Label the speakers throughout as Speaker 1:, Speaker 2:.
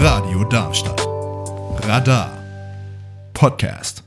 Speaker 1: Radio Darmstadt. Radar. Podcast.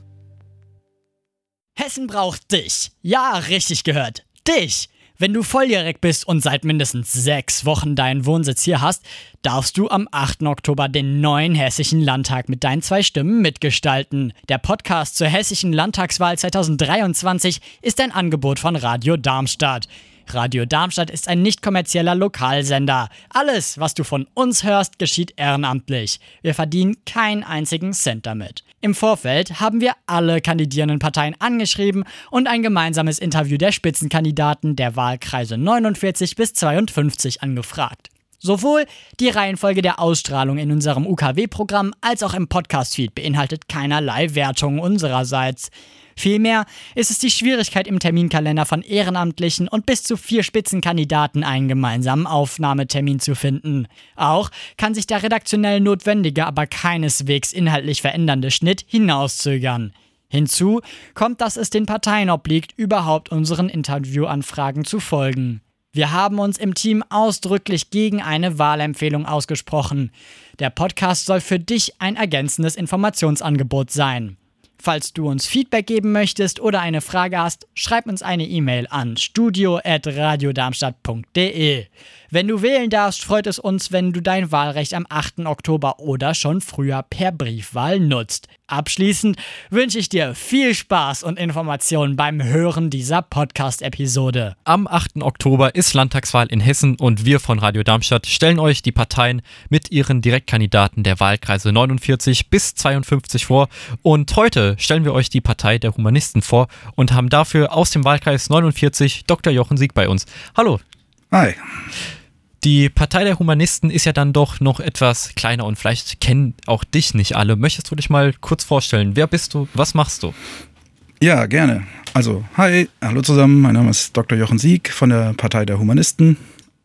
Speaker 2: Hessen braucht dich. Ja, richtig gehört. Dich. Wenn du volljährig bist und seit mindestens sechs Wochen deinen Wohnsitz hier hast, darfst du am 8. Oktober den neuen Hessischen Landtag mit deinen zwei Stimmen mitgestalten. Der Podcast zur Hessischen Landtagswahl 2023 ist ein Angebot von Radio Darmstadt. Radio Darmstadt ist ein nicht kommerzieller Lokalsender. Alles, was du von uns hörst, geschieht ehrenamtlich. Wir verdienen keinen einzigen Cent damit. Im Vorfeld haben wir alle kandidierenden Parteien angeschrieben und ein gemeinsames Interview der Spitzenkandidaten der Wahlkreise 49 bis 52 angefragt. Sowohl die Reihenfolge der Ausstrahlung in unserem UKW-Programm als auch im Podcast-Feed beinhaltet keinerlei Wertung unsererseits. Vielmehr ist es die Schwierigkeit im Terminkalender von Ehrenamtlichen und bis zu vier Spitzenkandidaten einen gemeinsamen Aufnahmetermin zu finden. Auch kann sich der redaktionell notwendige, aber keineswegs inhaltlich verändernde Schnitt hinauszögern. Hinzu kommt, dass es den Parteien obliegt, überhaupt unseren Interviewanfragen zu folgen. Wir haben uns im Team ausdrücklich gegen eine Wahlempfehlung ausgesprochen. Der Podcast soll für dich ein ergänzendes Informationsangebot sein. Falls du uns Feedback geben möchtest oder eine Frage hast, schreib uns eine E-Mail an studio@radiodarmstadt.de. Wenn du wählen darfst, freut es uns, wenn du dein Wahlrecht am 8. Oktober oder schon früher per Briefwahl nutzt. Abschließend wünsche ich dir viel Spaß und Informationen beim Hören dieser Podcast-Episode.
Speaker 3: Am 8. Oktober ist Landtagswahl in Hessen und wir von Radio Darmstadt stellen euch die Parteien mit ihren Direktkandidaten der Wahlkreise 49 bis 52 vor. Und heute stellen wir euch die Partei der Humanisten vor und haben dafür aus dem Wahlkreis 49 Dr. Jochen Sieg bei uns. Hallo.
Speaker 4: Hi.
Speaker 3: Die Partei der Humanisten ist ja dann doch noch etwas kleiner und vielleicht kennen auch dich nicht alle. Möchtest du dich mal kurz vorstellen? Wer bist du? Was machst du?
Speaker 4: Ja, gerne. Also, hi, hallo zusammen. Mein Name ist Dr. Jochen Sieg von der Partei der Humanisten.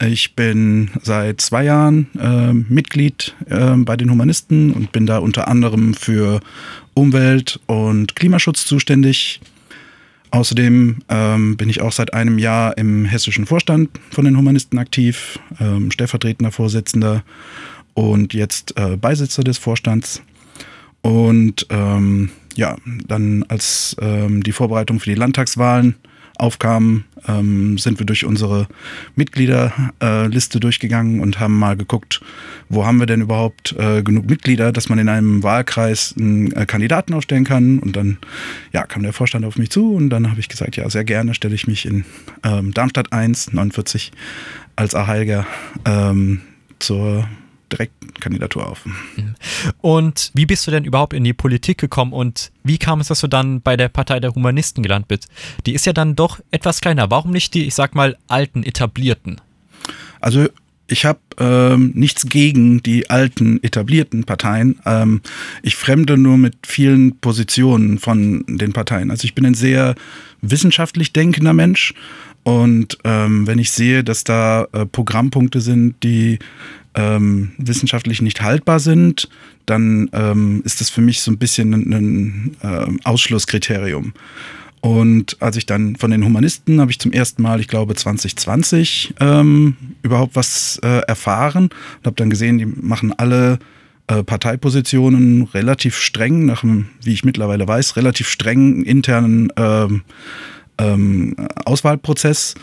Speaker 4: Ich bin seit zwei Jahren äh, Mitglied äh, bei den Humanisten und bin da unter anderem für Umwelt und Klimaschutz zuständig. Außerdem ähm, bin ich auch seit einem Jahr im hessischen Vorstand von den Humanisten aktiv, ähm, stellvertretender Vorsitzender und jetzt äh, Beisitzer des Vorstands. Und ähm, ja, dann als ähm, die Vorbereitung für die Landtagswahlen aufkamen, ähm, sind wir durch unsere Mitgliederliste äh, durchgegangen und haben mal geguckt, wo haben wir denn überhaupt äh, genug Mitglieder, dass man in einem Wahlkreis einen äh, Kandidaten aufstellen kann. Und dann ja, kam der Vorstand auf mich zu und dann habe ich gesagt, ja, sehr gerne stelle ich mich in ähm, Darmstadt 1, 49 als Aheiliger ähm, zur Direktkandidatur auf.
Speaker 3: Und wie bist du denn überhaupt in die Politik gekommen und wie kam es, dass du dann bei der Partei der Humanisten gelandet bist? Die ist ja dann doch etwas kleiner. Warum nicht die, ich sag mal, alten, etablierten?
Speaker 4: Also ich habe ähm, nichts gegen die alten etablierten Parteien. Ähm, ich fremde nur mit vielen Positionen von den Parteien. Also ich bin ein sehr wissenschaftlich denkender Mensch und ähm, wenn ich sehe, dass da äh, Programmpunkte sind, die ähm, wissenschaftlich nicht haltbar sind, dann ähm, ist das für mich so ein bisschen ein, ein äh, Ausschlusskriterium. Und als ich dann von den Humanisten habe ich zum ersten Mal, ich glaube 2020, ähm, überhaupt was äh, erfahren und habe dann gesehen, die machen alle äh, Parteipositionen relativ streng, nach einem, wie ich mittlerweile weiß, relativ strengen internen ähm, Auswahlprozess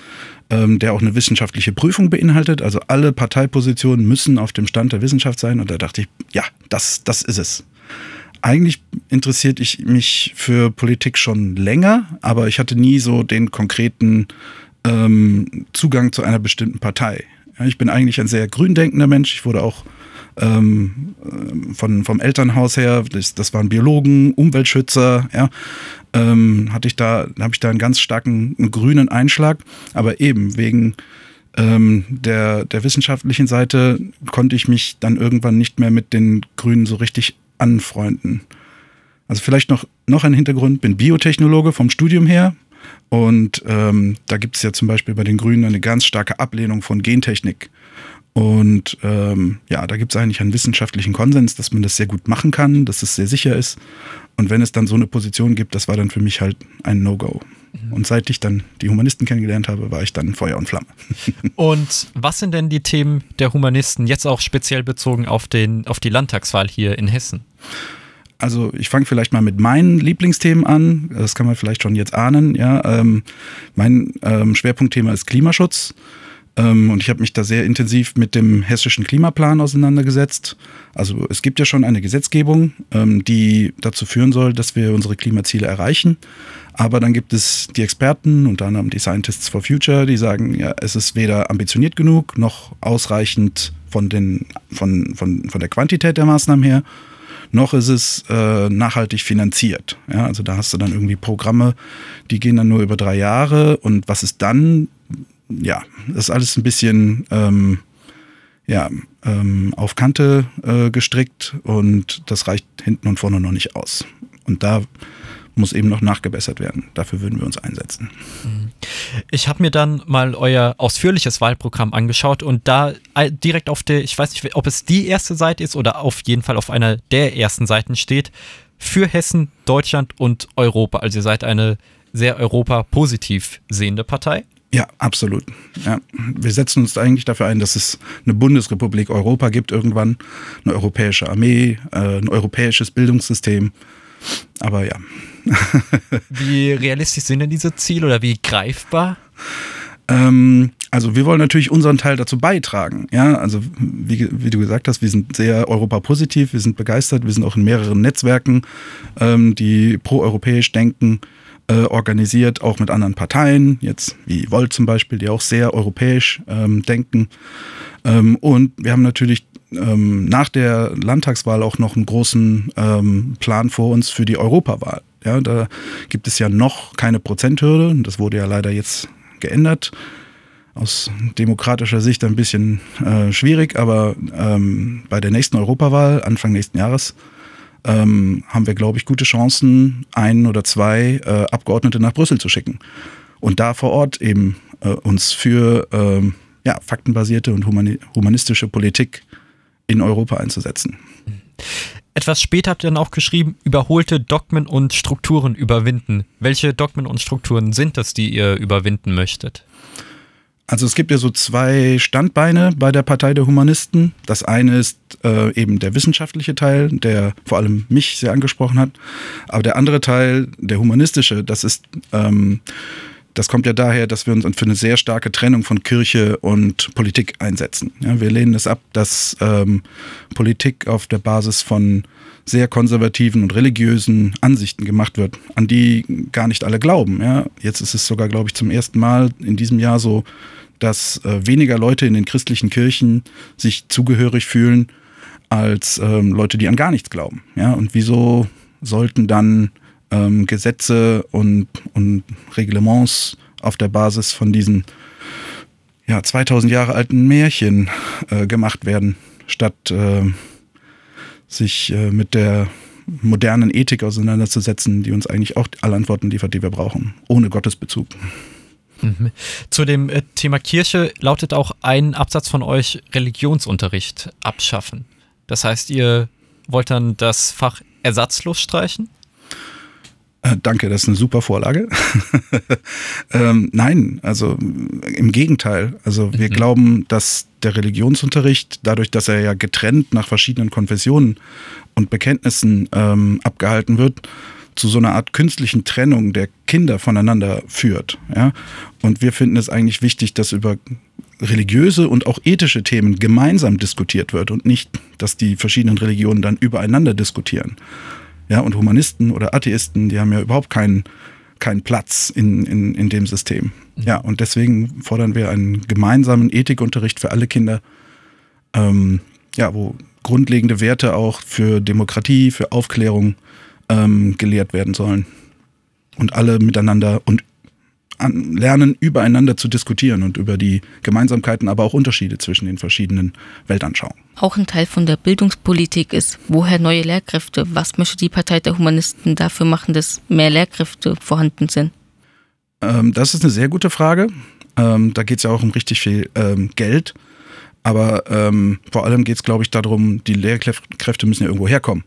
Speaker 4: ähm, der auch eine wissenschaftliche Prüfung beinhaltet. Also alle Parteipositionen müssen auf dem Stand der Wissenschaft sein. Und da dachte ich, ja, das, das ist es. Eigentlich interessiert ich mich für Politik schon länger, aber ich hatte nie so den konkreten ähm, Zugang zu einer bestimmten Partei. Ja, ich bin eigentlich ein sehr grün denkender Mensch. Ich wurde auch ähm, von, vom Elternhaus her, das, das waren Biologen, Umweltschützer, ja, ähm, hatte ich da, habe ich da einen ganz starken einen grünen Einschlag, aber eben wegen ähm, der, der wissenschaftlichen Seite konnte ich mich dann irgendwann nicht mehr mit den Grünen so richtig anfreunden. Also vielleicht noch, noch ein Hintergrund, bin Biotechnologe vom Studium her und ähm, da gibt es ja zum Beispiel bei den Grünen eine ganz starke Ablehnung von Gentechnik. Und ähm, ja, da gibt es eigentlich einen wissenschaftlichen Konsens, dass man das sehr gut machen kann, dass es sehr sicher ist. Und wenn es dann so eine Position gibt, das war dann für mich halt ein No-Go. Und seit ich dann die Humanisten kennengelernt habe, war ich dann Feuer und Flamme.
Speaker 3: Und was sind denn die Themen der Humanisten, jetzt auch speziell bezogen auf, den, auf die Landtagswahl hier in Hessen?
Speaker 4: Also ich fange vielleicht mal mit meinen Lieblingsthemen an. Das kann man vielleicht schon jetzt ahnen. Ja, ähm, mein ähm, Schwerpunktthema ist Klimaschutz. Ähm, und ich habe mich da sehr intensiv mit dem hessischen Klimaplan auseinandergesetzt. Also es gibt ja schon eine Gesetzgebung, ähm, die dazu führen soll, dass wir unsere Klimaziele erreichen. Aber dann gibt es die Experten, unter anderem die Scientists for Future, die sagen, ja, es ist weder ambitioniert genug noch ausreichend von, den, von, von, von der Quantität der Maßnahmen her noch ist es äh, nachhaltig finanziert. Ja, also da hast du dann irgendwie Programme, die gehen dann nur über drei Jahre und was ist dann? Ja, das ist alles ein bisschen ähm, ja, ähm, auf Kante äh, gestrickt und das reicht hinten und vorne noch nicht aus. Und da muss eben noch nachgebessert werden. Dafür würden wir uns einsetzen.
Speaker 3: Ich habe mir dann mal euer ausführliches Wahlprogramm angeschaut und da äh, direkt auf der, ich weiß nicht, ob es die erste Seite ist oder auf jeden Fall auf einer der ersten Seiten steht, für Hessen, Deutschland und Europa. Also ihr seid eine sehr Europa-positiv sehende Partei.
Speaker 4: Ja, absolut. Ja. Wir setzen uns eigentlich dafür ein, dass es eine Bundesrepublik Europa gibt irgendwann, eine europäische Armee, äh, ein europäisches Bildungssystem. Aber ja.
Speaker 3: wie realistisch sind denn diese Ziele oder wie greifbar?
Speaker 4: Ähm, also wir wollen natürlich unseren Teil dazu beitragen. Ja, also wie, wie du gesagt hast, wir sind sehr europapositiv, wir sind begeistert, wir sind auch in mehreren Netzwerken, ähm, die pro-europäisch denken, äh, organisiert, auch mit anderen Parteien, jetzt wie Volt zum Beispiel, die auch sehr europäisch ähm, denken. Ähm, und wir haben natürlich ähm, nach der Landtagswahl auch noch einen großen ähm, Plan vor uns für die Europawahl. Ja, da gibt es ja noch keine Prozenthürde. Das wurde ja leider jetzt geändert. Aus demokratischer Sicht ein bisschen äh, schwierig, aber ähm, bei der nächsten Europawahl, Anfang nächsten Jahres, ähm, haben wir, glaube ich, gute Chancen, ein oder zwei äh, Abgeordnete nach Brüssel zu schicken. Und da vor Ort eben äh, uns für ähm, ja, faktenbasierte und humanistische Politik in Europa einzusetzen.
Speaker 3: Etwas später habt ihr dann auch geschrieben, überholte Dogmen und Strukturen überwinden. Welche Dogmen und Strukturen sind das, die ihr überwinden möchtet?
Speaker 4: Also es gibt ja so zwei Standbeine bei der Partei der Humanisten. Das eine ist äh, eben der wissenschaftliche Teil, der vor allem mich sehr angesprochen hat. Aber der andere Teil, der humanistische, das ist ähm, das kommt ja daher, dass wir uns für eine sehr starke Trennung von Kirche und Politik einsetzen. Ja, wir lehnen es ab, dass ähm, Politik auf der Basis von sehr konservativen und religiösen Ansichten gemacht wird, an die gar nicht alle glauben. Ja. Jetzt ist es sogar, glaube ich, zum ersten Mal in diesem Jahr so, dass äh, weniger Leute in den christlichen Kirchen sich zugehörig fühlen als ähm, Leute, die an gar nichts glauben. Ja. Und wieso sollten dann ähm, Gesetze und, und Reglements auf der Basis von diesen ja, 2000 Jahre alten Märchen äh, gemacht werden, statt äh, sich äh, mit der modernen Ethik auseinanderzusetzen, die uns eigentlich auch alle Antworten liefert, die wir brauchen, ohne Gottesbezug.
Speaker 3: Mhm. Zu dem äh, Thema Kirche lautet auch ein Absatz von euch Religionsunterricht abschaffen. Das heißt, ihr wollt dann das Fach ersatzlos streichen?
Speaker 4: Äh, danke, das ist eine super Vorlage. ähm, nein, also im Gegenteil. Also wir mhm. glauben, dass der Religionsunterricht, dadurch, dass er ja getrennt nach verschiedenen Konfessionen und Bekenntnissen ähm, abgehalten wird, zu so einer Art künstlichen Trennung der Kinder voneinander führt. Ja? Und wir finden es eigentlich wichtig, dass über religiöse und auch ethische Themen gemeinsam diskutiert wird und nicht, dass die verschiedenen Religionen dann übereinander diskutieren. Ja, und Humanisten oder Atheisten, die haben ja überhaupt keinen keinen Platz in, in, in dem System. Mhm. Ja, und deswegen fordern wir einen gemeinsamen Ethikunterricht für alle Kinder, ähm, ja, wo grundlegende Werte auch für Demokratie, für Aufklärung ähm, gelehrt werden sollen. Und alle miteinander und lernen, übereinander zu diskutieren und über die Gemeinsamkeiten, aber auch Unterschiede zwischen den verschiedenen Weltanschauungen.
Speaker 5: Auch ein Teil von der Bildungspolitik ist, woher neue Lehrkräfte? Was möchte die Partei der Humanisten dafür machen, dass mehr Lehrkräfte vorhanden sind?
Speaker 4: Ähm, das ist eine sehr gute Frage. Ähm, da geht es ja auch um richtig viel ähm, Geld. Aber ähm, vor allem geht es, glaube ich, darum, die Lehrkräfte müssen ja irgendwo herkommen.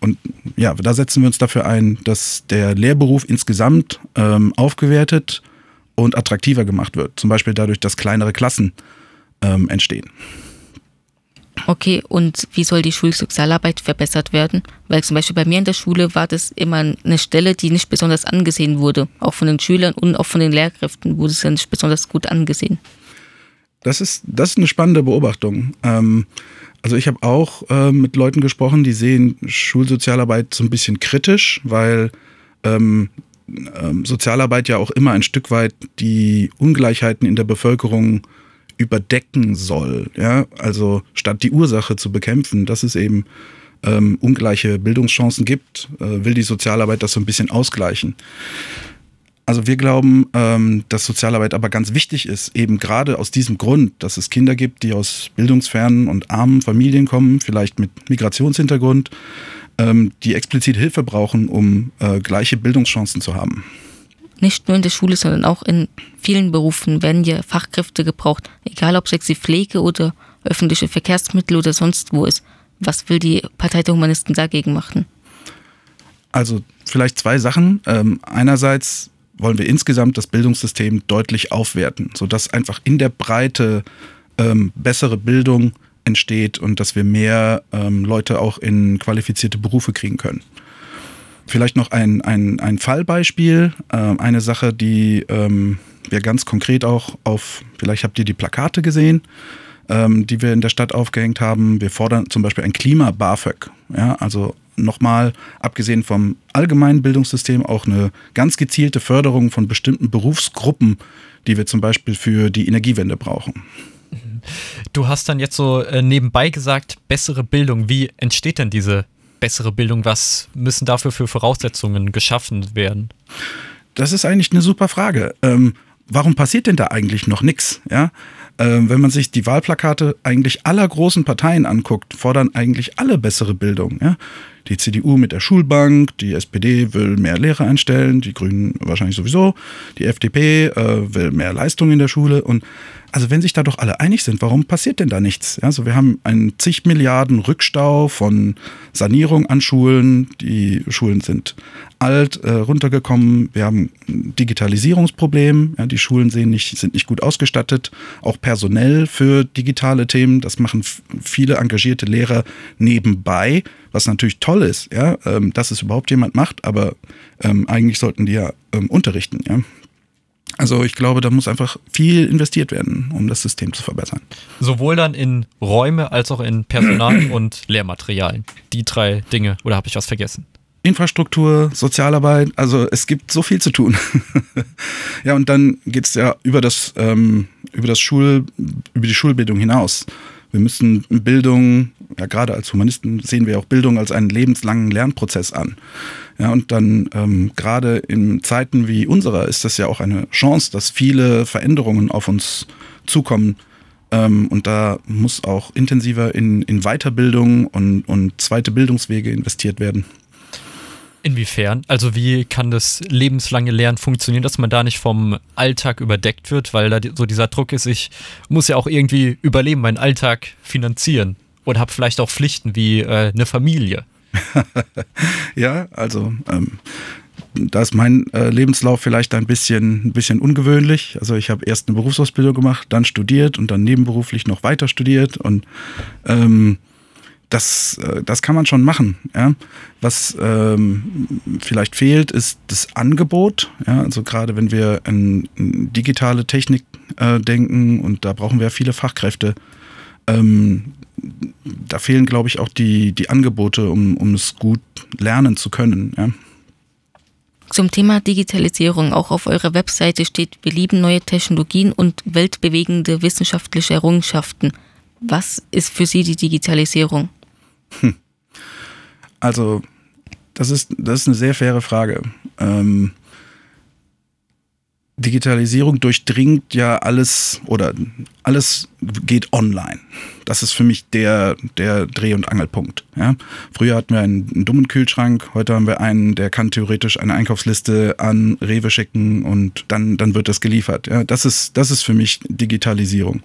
Speaker 4: Und ja, da setzen wir uns dafür ein, dass der Lehrberuf insgesamt ähm, aufgewertet und attraktiver gemacht wird. Zum Beispiel dadurch, dass kleinere Klassen ähm, entstehen.
Speaker 5: Okay, und wie soll die Schulsozialarbeit verbessert werden? Weil zum Beispiel bei mir in der Schule war das immer eine Stelle, die nicht besonders angesehen wurde. Auch von den Schülern und auch von den Lehrkräften wurde es ja nicht besonders gut angesehen.
Speaker 4: Das ist, das ist eine spannende Beobachtung. Ähm, also ich habe auch äh, mit Leuten gesprochen, die sehen Schulsozialarbeit so ein bisschen kritisch, weil ähm, ähm, Sozialarbeit ja auch immer ein Stück weit die Ungleichheiten in der Bevölkerung überdecken soll. Ja? Also statt die Ursache zu bekämpfen, dass es eben ähm, ungleiche Bildungschancen gibt, äh, will die Sozialarbeit das so ein bisschen ausgleichen. Also wir glauben, ähm, dass Sozialarbeit aber ganz wichtig ist, eben gerade aus diesem Grund, dass es Kinder gibt, die aus bildungsfernen und armen Familien kommen, vielleicht mit Migrationshintergrund, ähm, die explizit Hilfe brauchen, um äh, gleiche Bildungschancen zu haben.
Speaker 5: Nicht nur in der Schule, sondern auch in vielen Berufen werden ja Fachkräfte gebraucht, egal ob es jetzt die Pflege oder öffentliche Verkehrsmittel oder sonst wo ist. Was will die Partei der Humanisten dagegen machen?
Speaker 4: Also vielleicht zwei Sachen. Ähm, einerseits wollen wir insgesamt das Bildungssystem deutlich aufwerten, sodass einfach in der Breite ähm, bessere Bildung entsteht und dass wir mehr ähm, Leute auch in qualifizierte Berufe kriegen können. Vielleicht noch ein, ein, ein Fallbeispiel, äh, eine Sache, die ähm, wir ganz konkret auch auf, vielleicht habt ihr die Plakate gesehen, ähm, die wir in der Stadt aufgehängt haben. Wir fordern zum Beispiel ein Klima-BAföG, ja, also nochmal, abgesehen vom allgemeinen Bildungssystem, auch eine ganz gezielte Förderung von bestimmten Berufsgruppen, die wir zum Beispiel für die Energiewende brauchen.
Speaker 3: Du hast dann jetzt so äh, nebenbei gesagt, bessere Bildung. Wie entsteht denn diese bessere Bildung? Was müssen dafür für Voraussetzungen geschaffen werden?
Speaker 4: Das ist eigentlich eine super Frage. Ähm, warum passiert denn da eigentlich noch nichts? Ja? Ähm, wenn man sich die Wahlplakate eigentlich aller großen Parteien anguckt, fordern eigentlich alle bessere Bildung. Ja? Die CDU mit der Schulbank, die SPD will mehr Lehrer einstellen, die Grünen wahrscheinlich sowieso, die FDP äh, will mehr Leistung in der Schule und also wenn sich da doch alle einig sind, warum passiert denn da nichts? Also wir haben einen zig Milliarden Rückstau von Sanierung an Schulen. Die Schulen sind alt äh, runtergekommen. Wir haben ein Digitalisierungsproblem. Ja, die Schulen sehen nicht, sind nicht gut ausgestattet, auch personell für digitale Themen. Das machen viele engagierte Lehrer nebenbei, was natürlich toll ist, ja, ähm, dass es überhaupt jemand macht, aber ähm, eigentlich sollten die ja ähm, unterrichten. Ja. Also ich glaube, da muss einfach viel investiert werden, um das System zu verbessern.
Speaker 3: Sowohl dann in Räume als auch in Personal und Lehrmaterialien. Die drei Dinge. Oder habe ich was vergessen?
Speaker 4: Infrastruktur, Sozialarbeit, also es gibt so viel zu tun. ja, und dann geht es ja über das, ähm, über das Schul, über die Schulbildung hinaus. Wir müssen Bildung, ja gerade als Humanisten sehen wir auch Bildung als einen lebenslangen Lernprozess an. Ja, und dann ähm, gerade in Zeiten wie unserer ist das ja auch eine Chance, dass viele Veränderungen auf uns zukommen. Ähm, und da muss auch intensiver in, in Weiterbildung und, und zweite Bildungswege investiert werden.
Speaker 3: Inwiefern? Also wie kann das lebenslange Lernen funktionieren, dass man da nicht vom Alltag überdeckt wird, weil da so dieser Druck ist, ich muss ja auch irgendwie überleben, meinen Alltag finanzieren und habe vielleicht auch Pflichten wie äh, eine Familie.
Speaker 4: ja, also ähm, da ist mein äh, Lebenslauf vielleicht ein bisschen, ein bisschen ungewöhnlich. Also ich habe erst eine Berufsausbildung gemacht, dann studiert und dann nebenberuflich noch weiter studiert und ähm, das, äh, das kann man schon machen. Ja. Was ähm, vielleicht fehlt, ist das Angebot. Ja. Also gerade wenn wir an digitale Technik äh, denken und da brauchen wir viele Fachkräfte. Ähm, da fehlen, glaube ich, auch die, die Angebote, um, um es gut lernen zu können. Ja.
Speaker 5: Zum Thema Digitalisierung. Auch auf eurer Webseite steht, wir lieben neue Technologien und weltbewegende wissenschaftliche Errungenschaften. Was ist für Sie die Digitalisierung? Hm.
Speaker 4: Also, das ist, das ist eine sehr faire Frage. Ähm, Digitalisierung durchdringt ja alles oder alles geht online. Das ist für mich der, der Dreh- und Angelpunkt. Ja? Früher hatten wir einen, einen, dummen Kühlschrank, heute haben wir einen, der kann theoretisch eine Einkaufsliste an Rewe schicken und dann, dann wird das geliefert. Ja? Das, ist, das ist für mich Digitalisierung.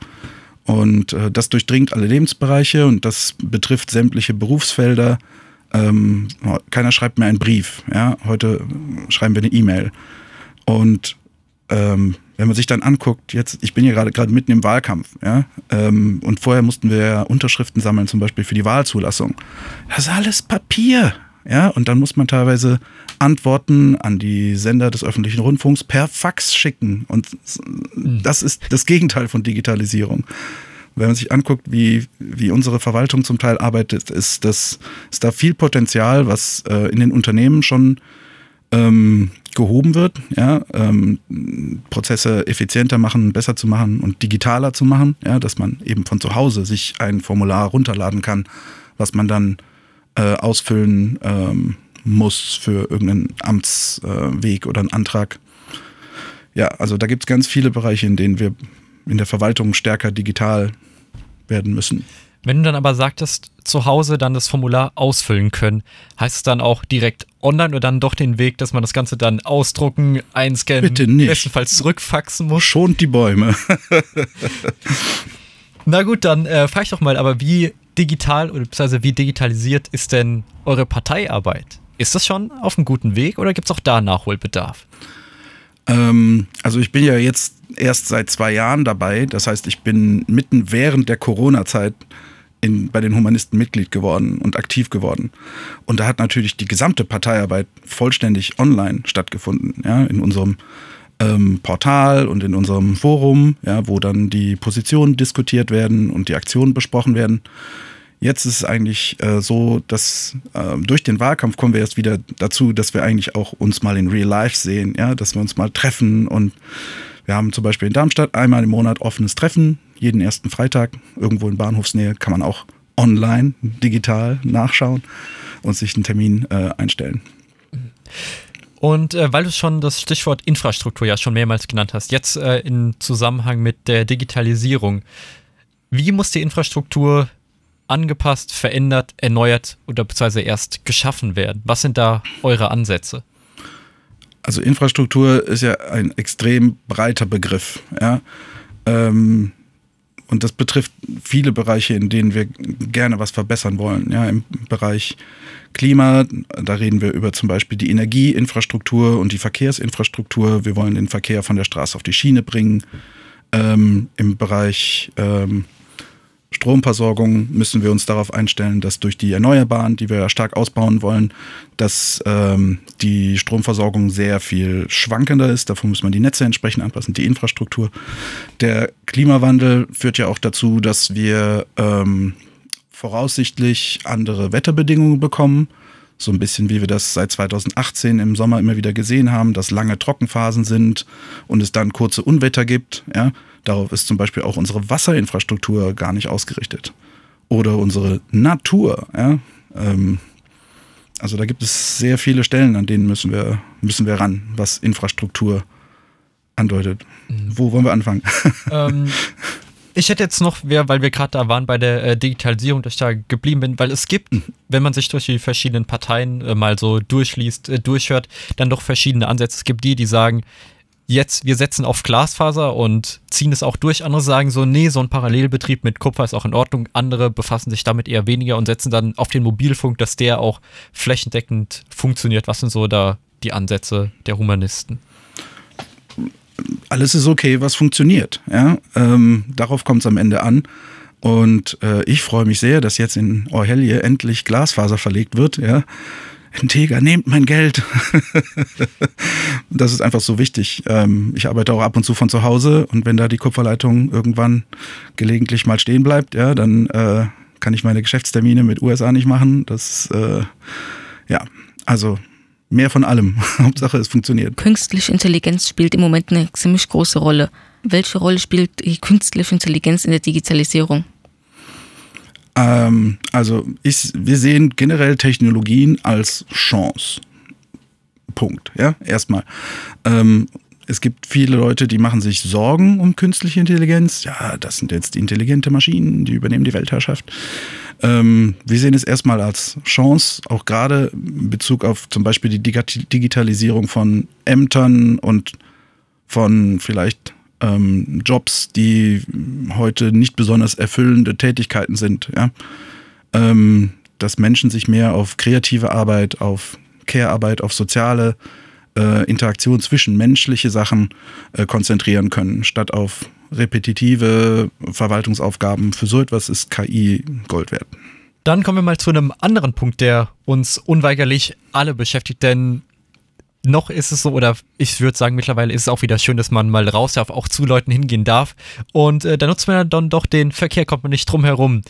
Speaker 4: Und äh, das durchdringt alle Lebensbereiche und das betrifft sämtliche Berufsfelder. ähm, keiner schreibt mehr einen Brief. Ja? Heute schreiben wir eine E-Mail. Und ähm, wenn man sich dann anguckt, jetzt, ich bin hier gerade gerade mitten im Wahlkampf, ja, ähm, und vorher mussten wir Unterschriften sammeln, zum Beispiel für die Wahlzulassung. Das ist alles Papier, ja, und dann muss man teilweise Antworten an die Sender des öffentlichen Rundfunks per Fax schicken. Und das ist das Gegenteil von Digitalisierung. Wenn man sich anguckt, wie, wie unsere Verwaltung zum Teil arbeitet, ist, das, ist da viel Potenzial, was äh, in den Unternehmen schon ähm, gehoben wird, ja, ähm, Prozesse effizienter machen, besser zu machen und digitaler zu machen, ja, dass man eben von zu Hause sich ein Formular runterladen kann, was man dann äh, ausfüllen ähm, muss für irgendeinen Amtsweg äh, oder einen Antrag. Ja, also da gibt es ganz viele Bereiche, in denen wir in der Verwaltung stärker digital werden müssen.
Speaker 3: Wenn du dann aber sagtest, zu Hause dann das Formular ausfüllen können, heißt es dann auch direkt online oder dann doch den Weg, dass man das Ganze dann ausdrucken, einscannen,
Speaker 4: Bitte nicht.
Speaker 3: bestenfalls zurückfaxen muss?
Speaker 4: Schont die Bäume.
Speaker 3: Na gut, dann äh, frage ich doch mal, aber wie digital oder beziehungsweise wie digitalisiert ist denn eure Parteiarbeit? Ist das schon auf einem guten Weg oder gibt es auch da Nachholbedarf?
Speaker 4: Ähm, also ich bin ja jetzt erst seit zwei Jahren dabei. Das heißt, ich bin mitten während der Corona-Zeit bei den Humanisten Mitglied geworden und aktiv geworden. Und da hat natürlich die gesamte Parteiarbeit vollständig online stattgefunden, ja, in unserem ähm, Portal und in unserem Forum, ja, wo dann die Positionen diskutiert werden und die Aktionen besprochen werden. Jetzt ist es eigentlich äh, so, dass äh, durch den Wahlkampf kommen wir jetzt wieder dazu, dass wir eigentlich auch uns mal in Real Life sehen, ja, dass wir uns mal treffen und wir haben zum Beispiel in Darmstadt einmal im Monat offenes Treffen, jeden ersten Freitag, irgendwo in Bahnhofsnähe, kann man auch online, digital nachschauen und sich einen Termin äh, einstellen.
Speaker 3: Und äh, weil du schon das Stichwort Infrastruktur ja schon mehrmals genannt hast, jetzt äh, im Zusammenhang mit der Digitalisierung, wie muss die Infrastruktur angepasst, verändert, erneuert oder beziehungsweise erst geschaffen werden? Was sind da eure Ansätze?
Speaker 4: Also Infrastruktur ist ja ein extrem breiter Begriff. Ja? Ähm, und das betrifft viele Bereiche, in denen wir gerne was verbessern wollen. Ja, Im Bereich Klima, da reden wir über zum Beispiel die Energieinfrastruktur und die Verkehrsinfrastruktur. Wir wollen den Verkehr von der Straße auf die Schiene bringen. Ähm, Im Bereich ähm, Stromversorgung müssen wir uns darauf einstellen, dass durch die Erneuerbaren, die wir stark ausbauen wollen, dass ähm, die Stromversorgung sehr viel schwankender ist. Davon muss man die Netze entsprechend anpassen, die Infrastruktur. Der Klimawandel führt ja auch dazu, dass wir ähm, voraussichtlich andere Wetterbedingungen bekommen. So ein bisschen wie wir das seit 2018 im Sommer immer wieder gesehen haben, dass lange Trockenphasen sind und es dann kurze Unwetter gibt. Ja? Darauf ist zum Beispiel auch unsere Wasserinfrastruktur gar nicht ausgerichtet. Oder unsere Natur. Ja? Ähm, also da gibt es sehr viele Stellen, an denen müssen wir, müssen wir ran, was Infrastruktur andeutet. Mhm. Wo wollen wir anfangen?
Speaker 3: Ähm, ich hätte jetzt noch, weil wir gerade da waren bei der äh, Digitalisierung, dass ich da geblieben bin, weil es gibt, mhm. wenn man sich durch die verschiedenen Parteien äh, mal so durchliest, äh, durchhört, dann doch verschiedene Ansätze. Es gibt die, die sagen, jetzt, wir setzen auf Glasfaser und ziehen es auch durch. Andere sagen so, nee, so ein Parallelbetrieb mit Kupfer ist auch in Ordnung. Andere befassen sich damit eher weniger und setzen dann auf den Mobilfunk, dass der auch flächendeckend funktioniert. Was sind so da die Ansätze der Humanisten?
Speaker 4: Alles ist okay, was funktioniert. Ja? Ähm, darauf kommt es am Ende an. Und äh, ich freue mich sehr, dass jetzt in Orhelje endlich Glasfaser verlegt wird. Ja? Integer, nehmt mein Geld. das ist einfach so wichtig. Ähm, ich arbeite auch ab und zu von zu Hause und wenn da die Kupferleitung irgendwann gelegentlich mal stehen bleibt, ja, dann äh, kann ich meine Geschäftstermine mit USA nicht machen. Das, äh, ja, also mehr von allem. Hauptsache, es funktioniert.
Speaker 5: Künstliche Intelligenz spielt im Moment eine ziemlich große Rolle. Welche Rolle spielt die künstliche Intelligenz in der Digitalisierung?
Speaker 4: Ähm, also ich, wir sehen generell Technologien als Chance. Punkt. Ja, erstmal. Ähm, es gibt viele Leute, die machen sich Sorgen um künstliche Intelligenz. Ja, das sind jetzt intelligente Maschinen, die übernehmen die Weltherrschaft. Ähm, wir sehen es erstmal als Chance, auch gerade in Bezug auf zum Beispiel die Digitalisierung von Ämtern und von vielleicht ähm, Jobs, die heute nicht besonders erfüllende Tätigkeiten sind. Ja? Ähm, dass Menschen sich mehr auf kreative Arbeit, auf Care-Arbeit, auf soziale äh, Interaktion zwischen menschliche Sachen äh, konzentrieren können, statt auf repetitive Verwaltungsaufgaben. Für so etwas ist KI Gold wert.
Speaker 3: Dann kommen wir mal zu einem anderen Punkt, der uns unweigerlich alle beschäftigt, denn noch ist es so, oder ich würde sagen, mittlerweile ist es auch wieder schön, dass man mal raus darf, auch zu Leuten hingehen darf. Und äh, da nutzt man dann doch den Verkehr, kommt man nicht drum herum.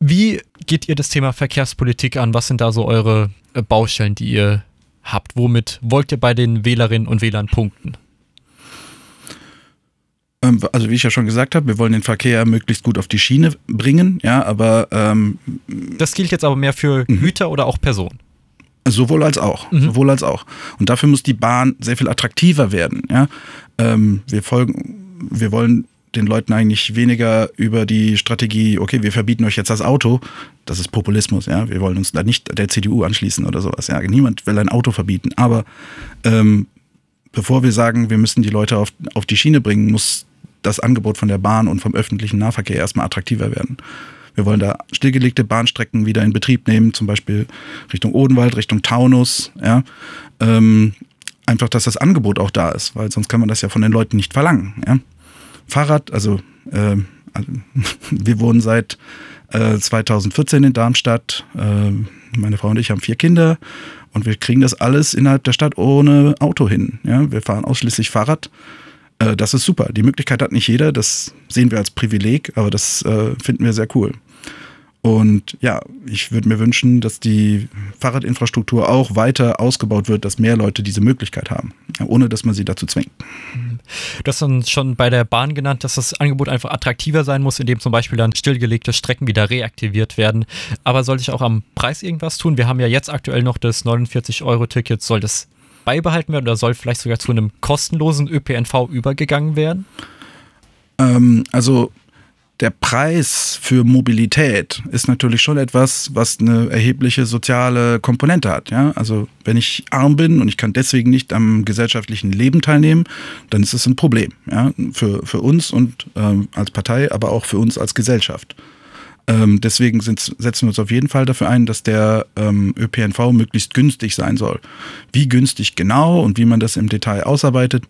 Speaker 3: Wie geht ihr das Thema Verkehrspolitik an? Was sind da so eure äh, Baustellen, die ihr habt? Womit wollt ihr bei den Wählerinnen und Wählern punkten?
Speaker 4: Ähm, also wie ich ja schon gesagt habe, wir wollen den Verkehr möglichst gut auf die Schiene bringen, ja, aber ähm,
Speaker 3: Das gilt jetzt aber mehr für
Speaker 4: Mhm.
Speaker 3: Güter oder auch Personen.
Speaker 4: Sowohl als auch, sowohl als auch. Und dafür muss die Bahn sehr viel attraktiver werden. Ja? Ähm, wir folgen, wir wollen den Leuten eigentlich weniger über die Strategie, okay, wir verbieten euch jetzt das Auto. Das ist Populismus, ja. Wir wollen uns da nicht der CDU anschließen oder sowas. Ja, niemand will ein Auto verbieten. Aber ähm, bevor wir sagen, wir müssen die Leute auf, auf die Schiene bringen, muss das Angebot von der Bahn und vom öffentlichen Nahverkehr erstmal attraktiver werden. Wir wollen da stillgelegte Bahnstrecken wieder in Betrieb nehmen, zum Beispiel Richtung Odenwald, Richtung Taunus. Ja? Ähm, einfach, dass das Angebot auch da ist, weil sonst kann man das ja von den Leuten nicht verlangen. Ja? Fahrrad, also, also wir wohnen seit äh, 2014 in Darmstadt. Ähm, meine Frau und ich haben vier Kinder und wir kriegen das alles innerhalb der Stadt ohne Auto hin. Ja? Wir fahren ausschließlich Fahrrad. Äh, das ist super. Die Möglichkeit hat nicht jeder, das sehen wir als Privileg, aber das äh, finden wir sehr cool. Und ja, ich würde mir wünschen, dass die Fahrradinfrastruktur auch weiter ausgebaut wird, dass mehr Leute diese Möglichkeit haben, ohne dass man sie dazu zwingt.
Speaker 3: Du hast dann schon bei der Bahn genannt, dass das Angebot einfach attraktiver sein muss, indem zum Beispiel dann stillgelegte Strecken wieder reaktiviert werden. Aber soll ich auch am Preis irgendwas tun? Wir haben ja jetzt aktuell noch das 49-Euro-Ticket. Soll das beibehalten werden oder soll vielleicht sogar zu einem kostenlosen ÖPNV übergegangen werden?
Speaker 4: Ähm, also der Preis für Mobilität ist natürlich schon etwas, was eine erhebliche soziale Komponente hat. Ja? Also wenn ich arm bin und ich kann deswegen nicht am gesellschaftlichen Leben teilnehmen, dann ist es ein Problem. Ja? Für, für uns und ähm, als Partei, aber auch für uns als Gesellschaft. Ähm, deswegen sind, setzen wir uns auf jeden Fall dafür ein, dass der ähm, ÖPNV möglichst günstig sein soll. Wie günstig genau und wie man das im Detail ausarbeitet,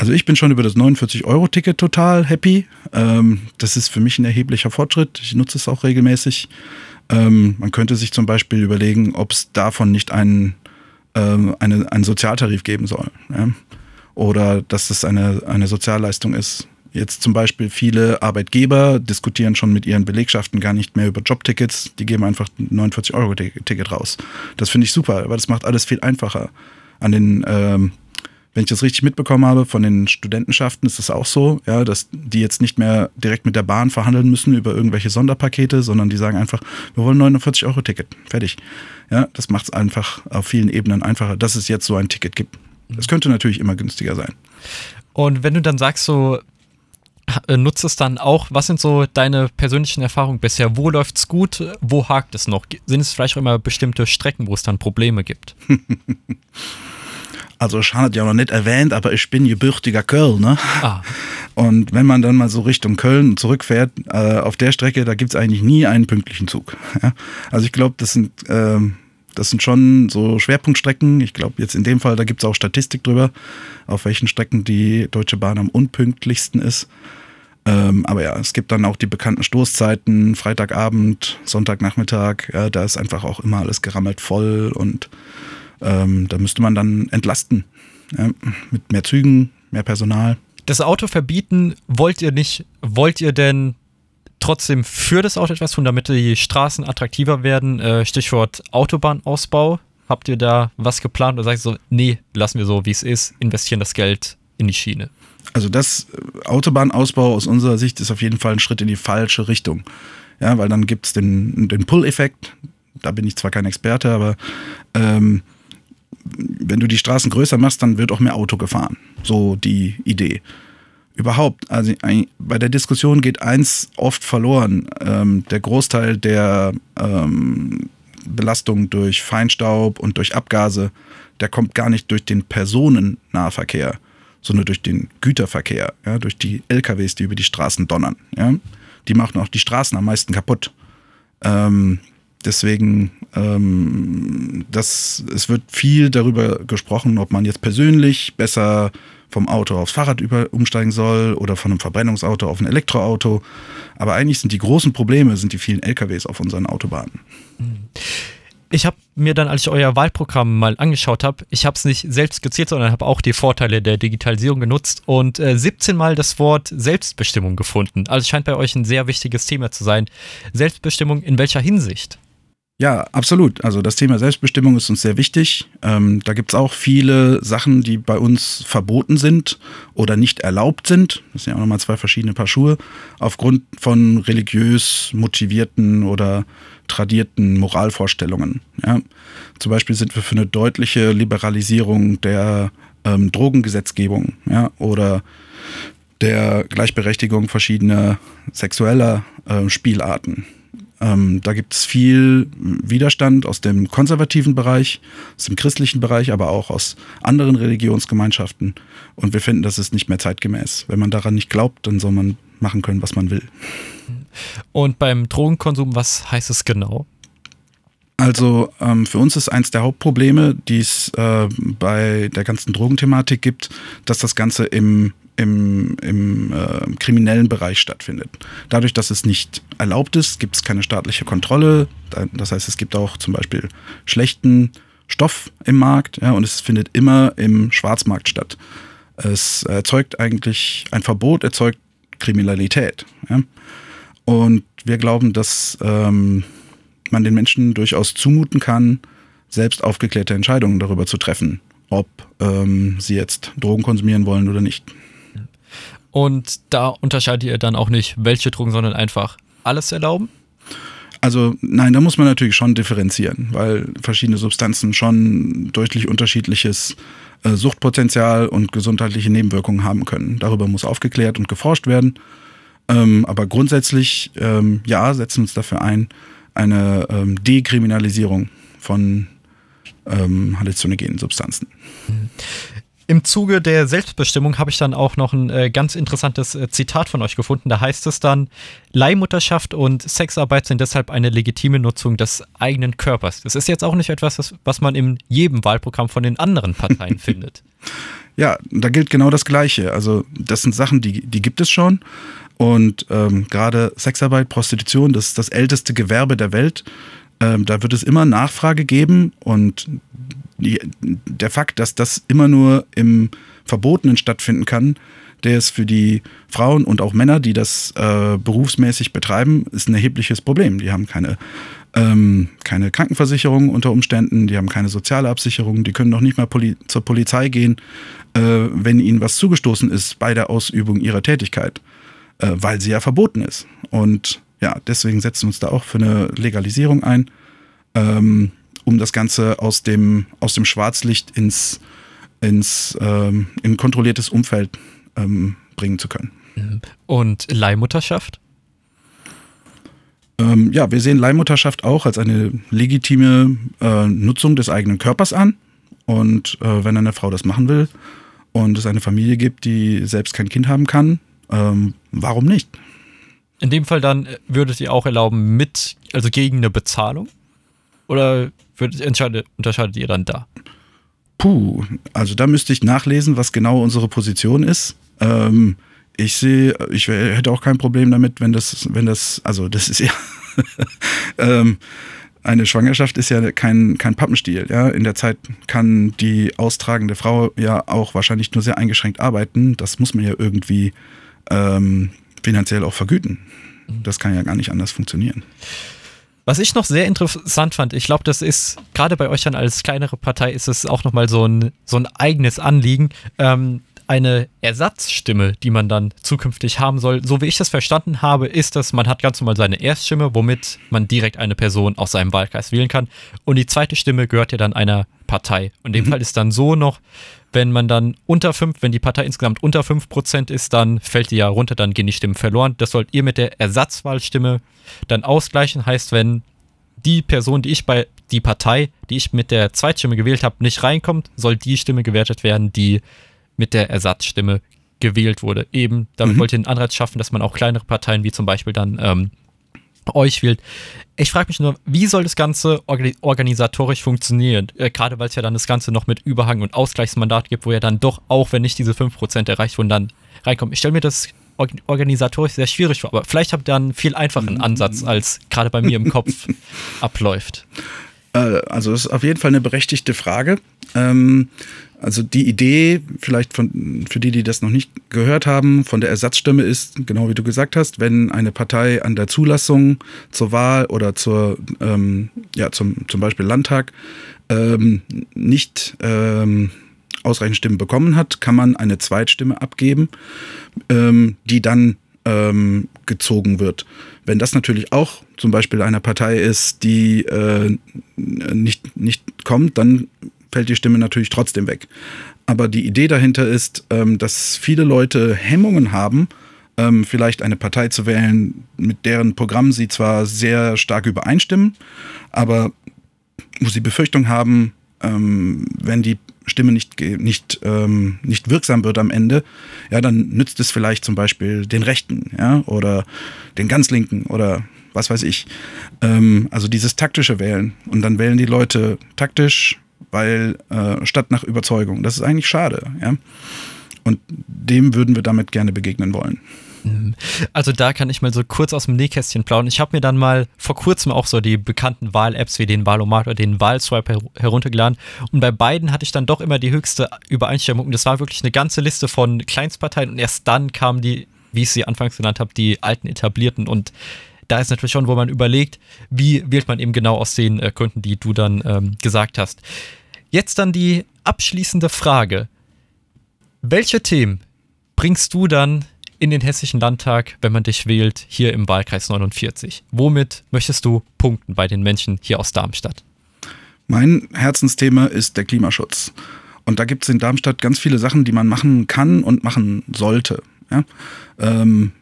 Speaker 4: also ich bin schon über das 49-Euro-Ticket total happy. Ähm, das ist für mich ein erheblicher Fortschritt. Ich nutze es auch regelmäßig. Ähm, man könnte sich zum Beispiel überlegen, ob es davon nicht einen, ähm, eine, einen Sozialtarif geben soll. Ja? Oder dass es eine, eine Sozialleistung ist. Jetzt zum Beispiel viele Arbeitgeber diskutieren schon mit ihren Belegschaften gar nicht mehr über Jobtickets. Die geben einfach ein 49-Euro-Ticket raus. Das finde ich super, weil das macht alles viel einfacher. An den ähm, wenn ich das richtig mitbekommen habe, von den Studentenschaften ist es auch so, ja, dass die jetzt nicht mehr direkt mit der Bahn verhandeln müssen über irgendwelche Sonderpakete, sondern die sagen einfach, wir wollen 49 Euro Ticket, fertig. Ja, das macht es einfach auf vielen Ebenen einfacher, dass es jetzt so ein Ticket gibt. Das könnte natürlich immer günstiger sein.
Speaker 3: Und wenn du dann sagst, so äh, nutzt es dann auch, was sind so deine persönlichen Erfahrungen bisher? Wo läuft's gut? Wo hakt es noch? Sind es vielleicht auch immer bestimmte Strecken, wo es dann Probleme gibt?
Speaker 4: Also ich habe es ja noch nicht erwähnt, aber ich bin gebürtiger Kölner.
Speaker 3: Ah.
Speaker 4: Und wenn man dann mal so Richtung Köln zurückfährt, äh, auf der Strecke, da gibt es eigentlich nie einen pünktlichen Zug. Ja? Also ich glaube, das sind, ähm, das sind schon so Schwerpunktstrecken. Ich glaube, jetzt in dem Fall, da gibt es auch Statistik drüber, auf welchen Strecken die Deutsche Bahn am unpünktlichsten ist. Ähm, aber ja, es gibt dann auch die bekannten Stoßzeiten, Freitagabend, Sonntagnachmittag. Ja, da ist einfach auch immer alles gerammelt voll und ähm, da müsste man dann entlasten. Ja, mit mehr Zügen, mehr Personal.
Speaker 3: Das Auto verbieten wollt ihr nicht, wollt ihr denn trotzdem für das Auto etwas tun, damit die Straßen attraktiver werden? Äh, Stichwort Autobahnausbau. Habt ihr da was geplant oder sagt ihr so, nee, lassen wir so, wie es ist, investieren das Geld in die Schiene?
Speaker 4: Also das äh, Autobahnausbau aus unserer Sicht ist auf jeden Fall ein Schritt in die falsche Richtung. Ja, weil dann gibt es den, den Pull-Effekt. Da bin ich zwar kein Experte, aber ähm, wenn du die Straßen größer machst, dann wird auch mehr Auto gefahren. So die Idee. Überhaupt, also bei der Diskussion geht eins oft verloren. Ähm, der Großteil der ähm, Belastung durch Feinstaub und durch Abgase, der kommt gar nicht durch den Personennahverkehr, sondern durch den Güterverkehr, ja, durch die LKWs, die über die Straßen donnern. Ja. Die machen auch die Straßen am meisten kaputt. Ähm, deswegen, ähm, das, es wird viel darüber gesprochen, ob man jetzt persönlich besser vom Auto aufs Fahrrad über, umsteigen soll oder von einem Verbrennungsauto auf ein Elektroauto. Aber eigentlich sind die großen Probleme sind die vielen LKWs auf unseren Autobahnen.
Speaker 3: Ich habe mir dann, als ich euer Wahlprogramm mal angeschaut habe, ich habe es nicht selbst skizziert, sondern habe auch die Vorteile der Digitalisierung genutzt und äh, 17 Mal das Wort Selbstbestimmung gefunden. Also scheint bei euch ein sehr wichtiges Thema zu sein. Selbstbestimmung in welcher Hinsicht?
Speaker 4: Ja, absolut. Also das Thema Selbstbestimmung ist uns sehr wichtig. Ähm, da gibt's auch viele Sachen, die bei uns verboten sind oder nicht erlaubt sind. Das sind ja auch nochmal zwei verschiedene Paar Schuhe. Aufgrund von religiös motivierten oder tradierten Moralvorstellungen. Ja. Zum Beispiel sind wir für eine deutliche Liberalisierung der ähm, Drogengesetzgebung ja, oder der Gleichberechtigung verschiedener sexueller äh, Spielarten. Ähm, da gibt es viel Widerstand aus dem konservativen Bereich, aus dem christlichen Bereich, aber auch aus anderen Religionsgemeinschaften. Und wir finden, das ist nicht mehr zeitgemäß. Wenn man daran nicht glaubt, dann soll man machen können, was man will.
Speaker 3: Und beim Drogenkonsum, was heißt es genau?
Speaker 4: Also ähm, für uns ist eins der Hauptprobleme, die es äh, bei der ganzen Drogenthematik gibt, dass das Ganze im im, im äh, kriminellen Bereich stattfindet. Dadurch, dass es nicht erlaubt ist, gibt es keine staatliche Kontrolle. Das heißt, es gibt auch zum Beispiel schlechten Stoff im Markt ja, und es findet immer im Schwarzmarkt statt. Es erzeugt eigentlich ein Verbot, erzeugt Kriminalität. Ja. Und wir glauben, dass ähm, man den Menschen durchaus zumuten kann, selbst aufgeklärte Entscheidungen darüber zu treffen, ob ähm, sie jetzt Drogen konsumieren wollen oder nicht.
Speaker 3: Und da unterscheidet ihr dann auch nicht, welche Drogen, sondern einfach alles erlauben?
Speaker 4: Also nein, da muss man natürlich schon differenzieren, weil verschiedene Substanzen schon deutlich unterschiedliches äh, Suchtpotenzial und gesundheitliche Nebenwirkungen haben können. Darüber muss aufgeklärt und geforscht werden. Ähm, aber grundsätzlich, ähm, ja, setzen uns dafür ein, eine ähm, Dekriminalisierung von ähm, halluzinogenen Substanzen.
Speaker 3: Mhm. Im Zuge der Selbstbestimmung habe ich dann auch noch ein äh, ganz interessantes äh, Zitat von euch gefunden. Da heißt es dann, Leihmutterschaft und Sexarbeit sind deshalb eine legitime Nutzung des eigenen Körpers. Das ist jetzt auch nicht etwas, was, was man in jedem Wahlprogramm von den anderen Parteien findet.
Speaker 4: Ja, da gilt genau das Gleiche. Also das sind Sachen, die, die gibt es schon. Und ähm, gerade Sexarbeit, Prostitution, das ist das älteste Gewerbe der Welt. Ähm, da wird es immer Nachfrage geben und die, der Fakt, dass das immer nur im Verbotenen stattfinden kann, der ist für die Frauen und auch Männer, die das äh, berufsmäßig betreiben, ist ein erhebliches Problem. Die haben keine, ähm, keine Krankenversicherung unter Umständen, die haben keine soziale Absicherung, die können noch nicht mal Poli zur Polizei gehen, äh, wenn ihnen was zugestoßen ist bei der Ausübung ihrer Tätigkeit, äh, weil sie ja verboten ist. Und ja, deswegen setzen wir uns da auch für eine Legalisierung ein. Ähm, um das Ganze aus dem, aus dem Schwarzlicht ins, ins ähm, in kontrolliertes Umfeld ähm, bringen zu können.
Speaker 3: Und Leihmutterschaft?
Speaker 4: Ähm, ja, wir sehen Leihmutterschaft auch als eine legitime äh, Nutzung des eigenen Körpers an. Und äh, wenn eine Frau das machen will und es eine Familie gibt, die selbst kein Kind haben kann, ähm, warum nicht?
Speaker 3: In dem Fall dann äh, würdet ihr auch erlauben, mit, also gegen eine Bezahlung? Oder entscheidet, unterscheidet ihr dann da?
Speaker 4: Puh, also da müsste ich nachlesen, was genau unsere Position ist. Ähm, ich sehe, ich hätte auch kein Problem damit, wenn das, wenn das, also das ist ja, ähm, eine Schwangerschaft ist ja kein, kein Pappenstiel. Ja? In der Zeit kann die austragende Frau ja auch wahrscheinlich nur sehr eingeschränkt arbeiten. Das muss man ja irgendwie ähm, finanziell auch vergüten. Das kann ja gar nicht anders funktionieren.
Speaker 3: Was ich noch sehr interessant fand, ich glaube, das ist gerade bei euch dann als kleinere Partei ist es auch nochmal so ein, so ein eigenes Anliegen. Ähm, eine Ersatzstimme, die man dann zukünftig haben soll. So wie ich das verstanden habe, ist das, man hat ganz normal seine Erststimme, womit man direkt eine Person aus seinem Wahlkreis wählen kann. Und die zweite Stimme gehört ja dann einer Partei. Und in dem mhm. Fall ist dann so noch, wenn man dann unter fünf, wenn die Partei insgesamt unter fünf Prozent ist, dann fällt die ja runter, dann gehen die Stimmen verloren. Das sollt ihr mit der Ersatzwahlstimme dann ausgleichen. Heißt, wenn die Person, die ich bei die Partei, die ich mit der Zweitstimme gewählt habe, nicht reinkommt, soll die Stimme gewertet werden, die mit der Ersatzstimme gewählt wurde. Eben, damit mhm. wollte ihr einen Anreiz schaffen, dass man auch kleinere Parteien wie zum Beispiel dann ähm, euch wählt. Ich frage mich nur, wie soll das Ganze organisatorisch funktionieren? Äh, Gerade weil es ja dann das Ganze noch mit Überhang und Ausgleichsmandat gibt, wo ja dann doch, auch wenn nicht diese 5% erreicht wurden, dann reinkommt. Ich stelle mir das organisatorisch sehr schwierig vor, aber vielleicht habt ihr einen viel einfachen Ansatz, als gerade bei mir im Kopf abläuft.
Speaker 4: Äh, also das ist auf jeden Fall eine berechtigte Frage. Ähm, also die Idee, vielleicht von, für die, die das noch nicht gehört haben, von der Ersatzstimme ist, genau wie du gesagt hast, wenn eine Partei an der Zulassung zur Wahl oder zur, ähm, ja, zum, zum Beispiel Landtag ähm, nicht ähm, ausreichend Stimmen bekommen hat, kann man eine Zweitstimme abgeben, ähm, die dann ähm, gezogen wird. Wenn das natürlich auch zum Beispiel einer Partei ist, die äh, nicht, nicht kommt, dann fällt die Stimme natürlich trotzdem weg. Aber die Idee dahinter ist, ähm, dass viele Leute Hemmungen haben, ähm, vielleicht eine Partei zu wählen, mit deren Programm sie zwar sehr stark übereinstimmen, aber wo sie Befürchtung haben, ähm, wenn die Stimme nicht, nicht, ähm, nicht wirksam wird am Ende, ja, dann nützt es vielleicht zum Beispiel den Rechten, ja, oder den ganz Linken oder was weiß ich. Ähm, also dieses taktische Wählen. Und dann wählen die Leute taktisch, weil äh, statt nach Überzeugung. Das ist eigentlich schade, ja. Und dem würden wir damit gerne begegnen wollen.
Speaker 3: Mhm. Also da kann ich mal so kurz aus dem Nähkästchen plaudern. Ich habe mir dann mal vor kurzem auch so die bekannten Wahl-Apps wie den Wahlomat oder den Wahlswipe her heruntergeladen und bei beiden hatte ich dann doch immer die höchste Übereinstimmung. Das war wirklich eine ganze Liste von Kleinstparteien und erst dann kamen die, wie ich sie anfangs genannt habe, die alten etablierten und da ist natürlich schon, wo man überlegt, wie wählt man eben genau aus den äh, Gründen, die du dann ähm, gesagt hast. Jetzt dann die abschließende Frage. Welche Themen bringst du dann in den Hessischen Landtag, wenn man dich wählt, hier im Wahlkreis 49? Womit möchtest du punkten bei den Menschen hier aus Darmstadt?
Speaker 4: Mein Herzensthema ist der Klimaschutz. Und da gibt es in Darmstadt ganz viele Sachen, die man machen kann und machen sollte. Ja? Ähm,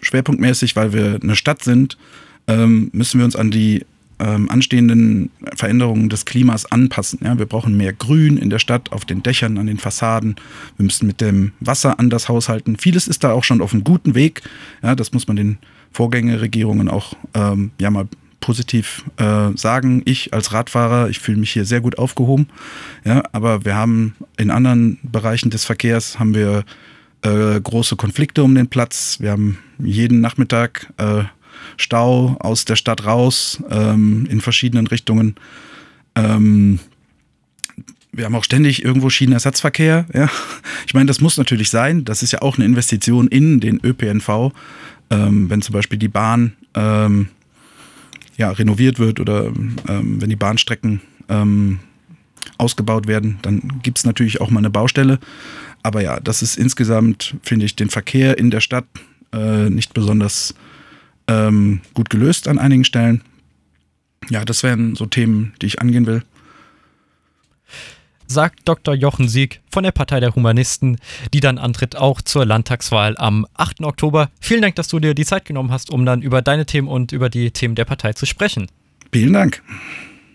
Speaker 4: schwerpunktmäßig, weil wir eine Stadt sind, ähm, müssen wir uns an die ähm, anstehenden Veränderungen des Klimas anpassen. Ja, wir brauchen mehr Grün in der Stadt, auf den Dächern, an den Fassaden. Wir müssen mit dem Wasser anders haushalten. Vieles ist da auch schon auf einem guten Weg. Ja, das muss man den Vorgängerregierungen auch ähm, ja mal positiv äh, sagen. Ich als Radfahrer, ich fühle mich hier sehr gut aufgehoben. Ja, aber wir haben in anderen Bereichen des Verkehrs haben wir äh, große Konflikte um den Platz. Wir haben jeden Nachmittag äh, Stau aus der Stadt raus ähm, in verschiedenen Richtungen. Ähm, wir haben auch ständig irgendwo Schienenersatzverkehr. Ja. Ich meine, das muss natürlich sein. Das ist ja auch eine Investition in den ÖPNV. Ähm, wenn zum Beispiel die Bahn ähm, ja, renoviert wird oder ähm, wenn die Bahnstrecken ähm, ausgebaut werden, dann gibt es natürlich auch mal eine Baustelle. Aber ja, das ist insgesamt, finde ich, den Verkehr in der Stadt äh, nicht besonders ähm, gut gelöst an einigen Stellen. Ja, das wären so Themen, die ich angehen will.
Speaker 3: Sagt Dr. Jochen Sieg von der Partei der Humanisten, die dann antritt auch zur Landtagswahl am 8. Oktober. Vielen Dank, dass du dir die Zeit genommen hast, um dann über deine Themen und über die Themen der Partei zu sprechen.
Speaker 4: Vielen Dank.